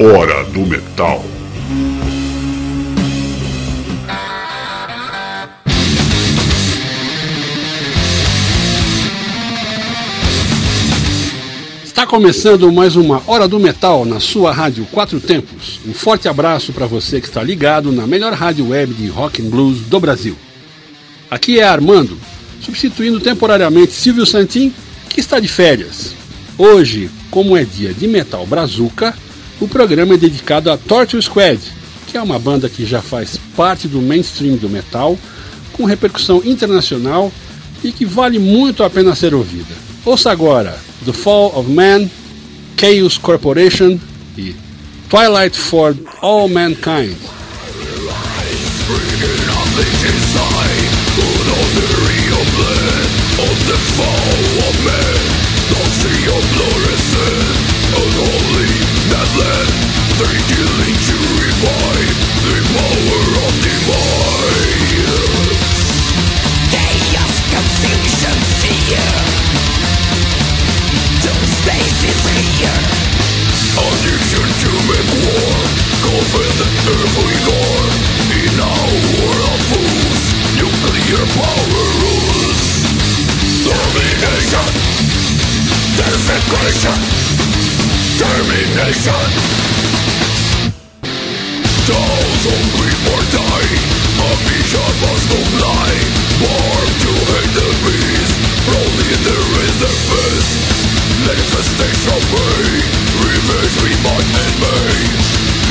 Hora do Metal. Está começando mais uma Hora do Metal na sua rádio Quatro Tempos. Um forte abraço para você que está ligado na melhor rádio web de rock and blues do Brasil. Aqui é Armando, substituindo temporariamente Silvio Santin, que está de férias. Hoje, como é dia de Metal Brazuca, o programa é dedicado a Torture Squad, que é uma banda que já faz parte do mainstream do metal, com repercussão internacional e que vale muito a pena ser ouvida. Ouça agora The Fall of Man, Chaos Corporation e Twilight for All Mankind. Three killing to revive the power of confusion, fear spaces here to make war In war of fools Nuclear power rules Domination! Desecration Termination. Thousand people die A vision must comply Born to hate the beast Only there is the fist. Manifestation way Revenge we must and may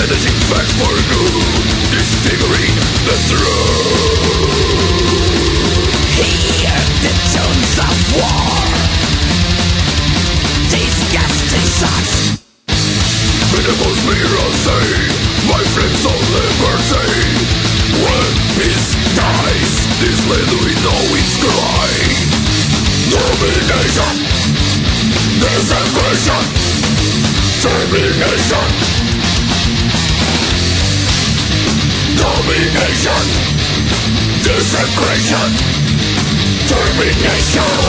Managing facts for good Disfiguring the truth. Hear the tones of war My friends When peace dies. This land we know cry Domination. Desecration. Termination. Domination. Desecration. Termination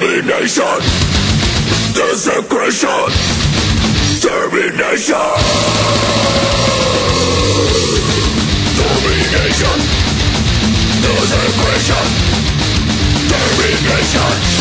Domination Desecration. Termination. Domination Desecration. Termination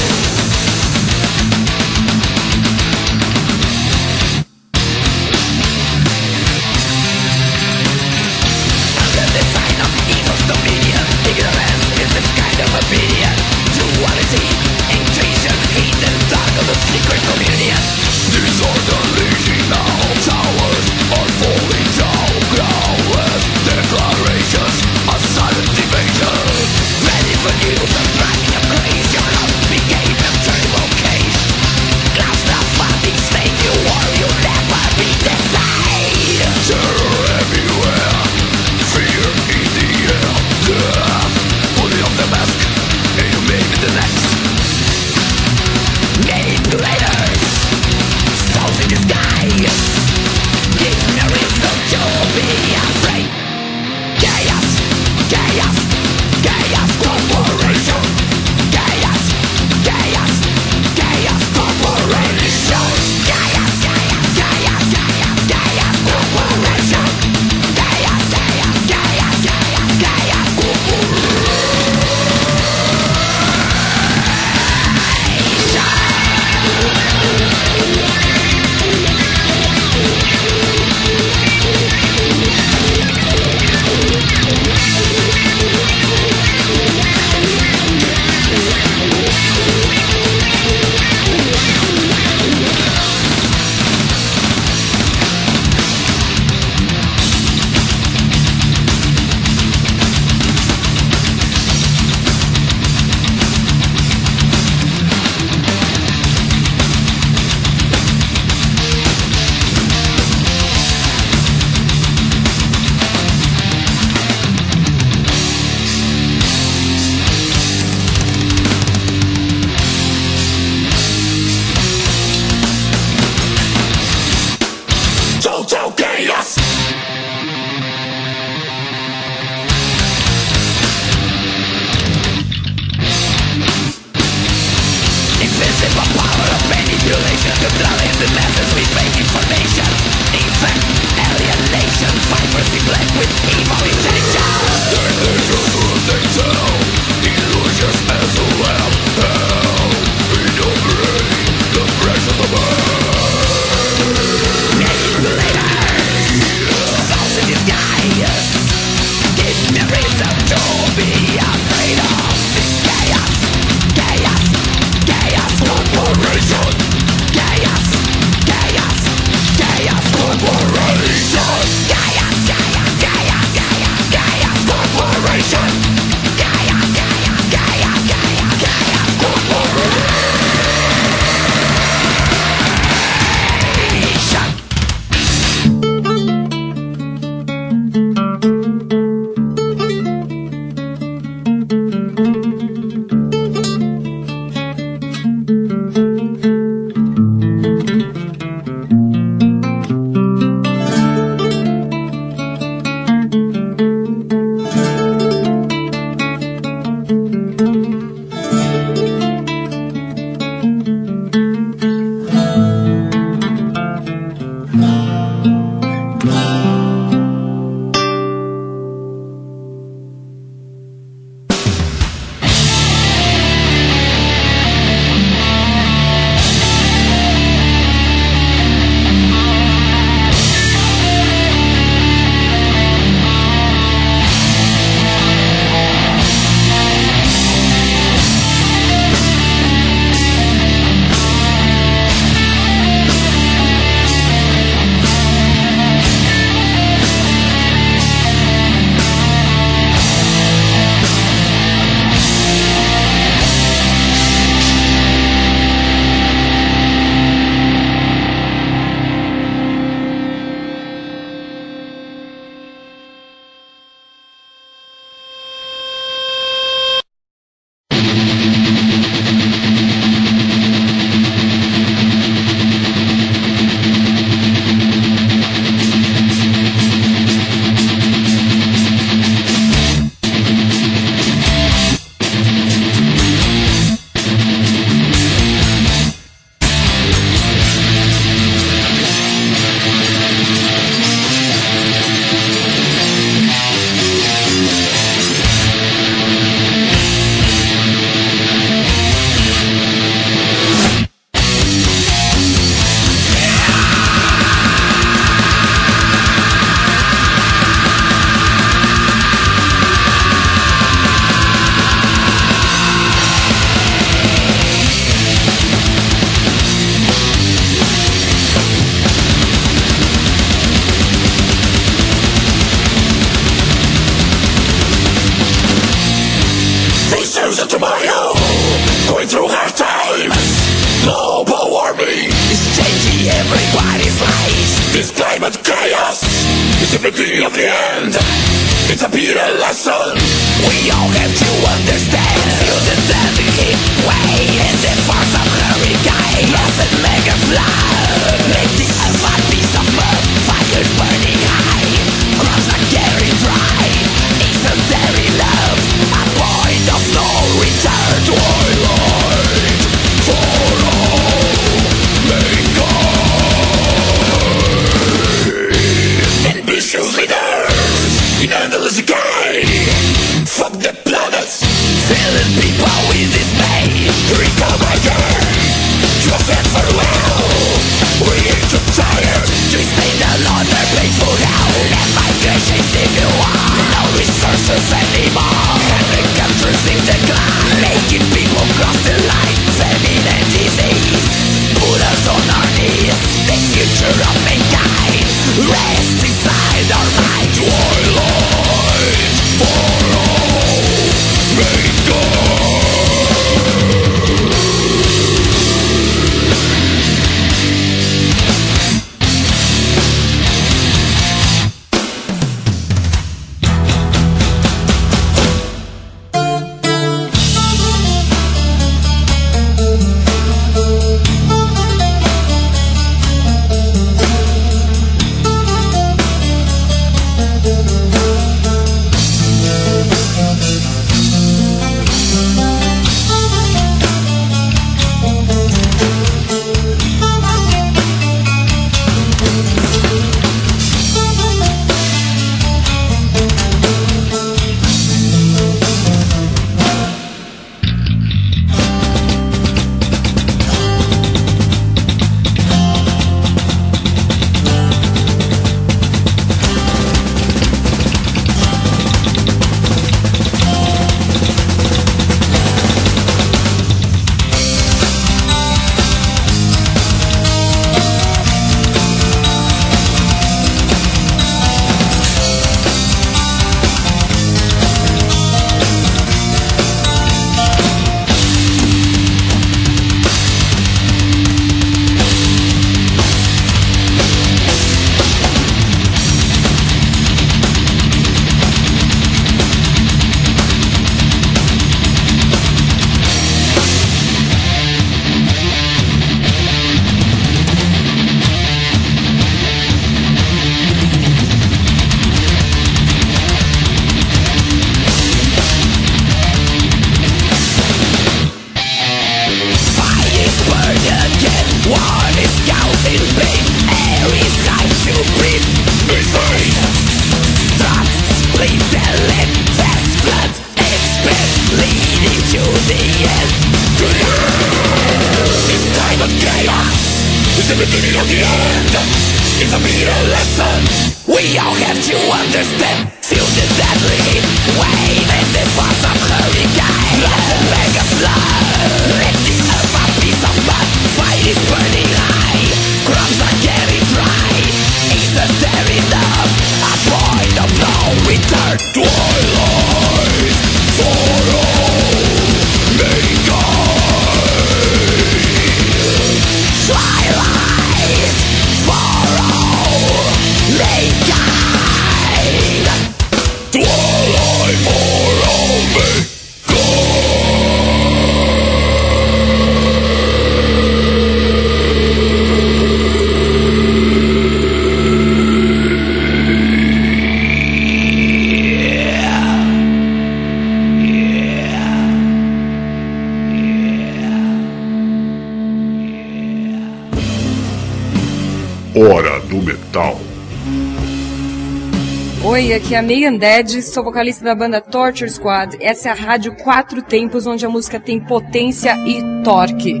é a Megan Dead, sou vocalista da banda Torture Squad. Essa é a rádio Quatro Tempos, onde a música tem potência e torque.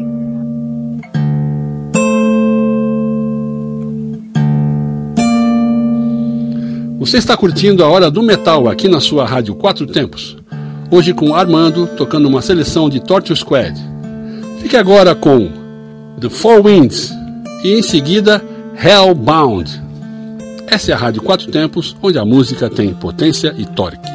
Você está curtindo a Hora do Metal aqui na sua rádio Quatro Tempos. Hoje com Armando tocando uma seleção de Torture Squad. Fique agora com The Four Winds e em seguida Hellbound. Essa é a Rádio Quatro Tempos, onde a música tem potência e torque.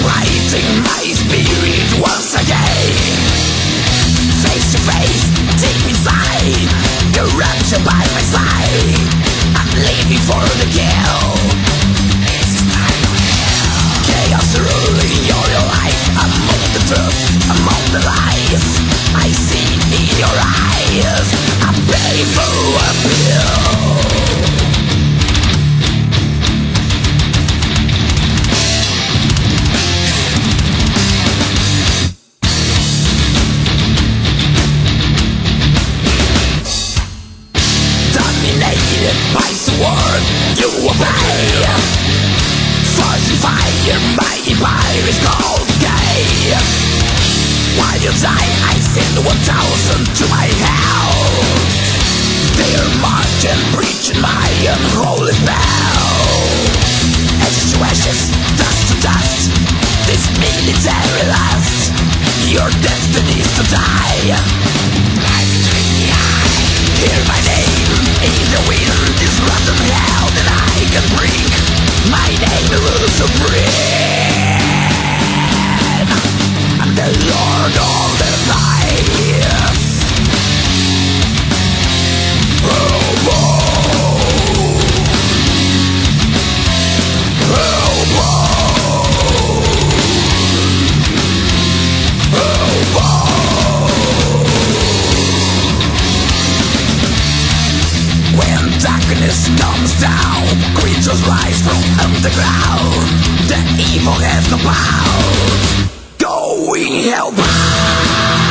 Writing my spirit once again? Face to face, deep inside Corruption by my side. I'm living for the kill. Chaos ruling your life. Among the truth, among the lies I see in your eyes. A painful appeal is called gay While you die, I send one thousand to my house They're marching, preaching my unholy spell Ashes to ashes, dust to dust This military lust Your destiny's to die. Hear my name in the wind This rotten hell that I can bring My name will supreme darkness comes down, creatures rise from underground. The evil has no. Going hellbound.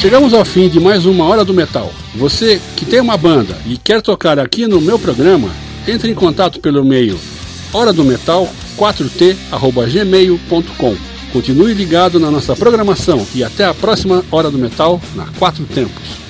Chegamos ao fim de mais uma Hora do Metal. Você que tem uma banda e quer tocar aqui no meu programa, entre em contato pelo e-mail hora do metal 4t@gmail.com. Continue ligado na nossa programação e até a próxima Hora do Metal na Quatro Tempos.